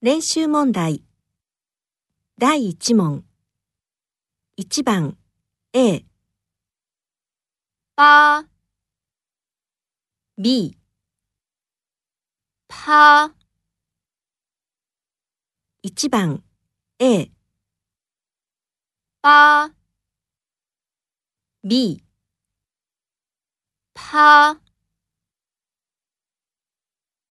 練習問題。第1問。1番。A、八 B、八1番。A、八 B、八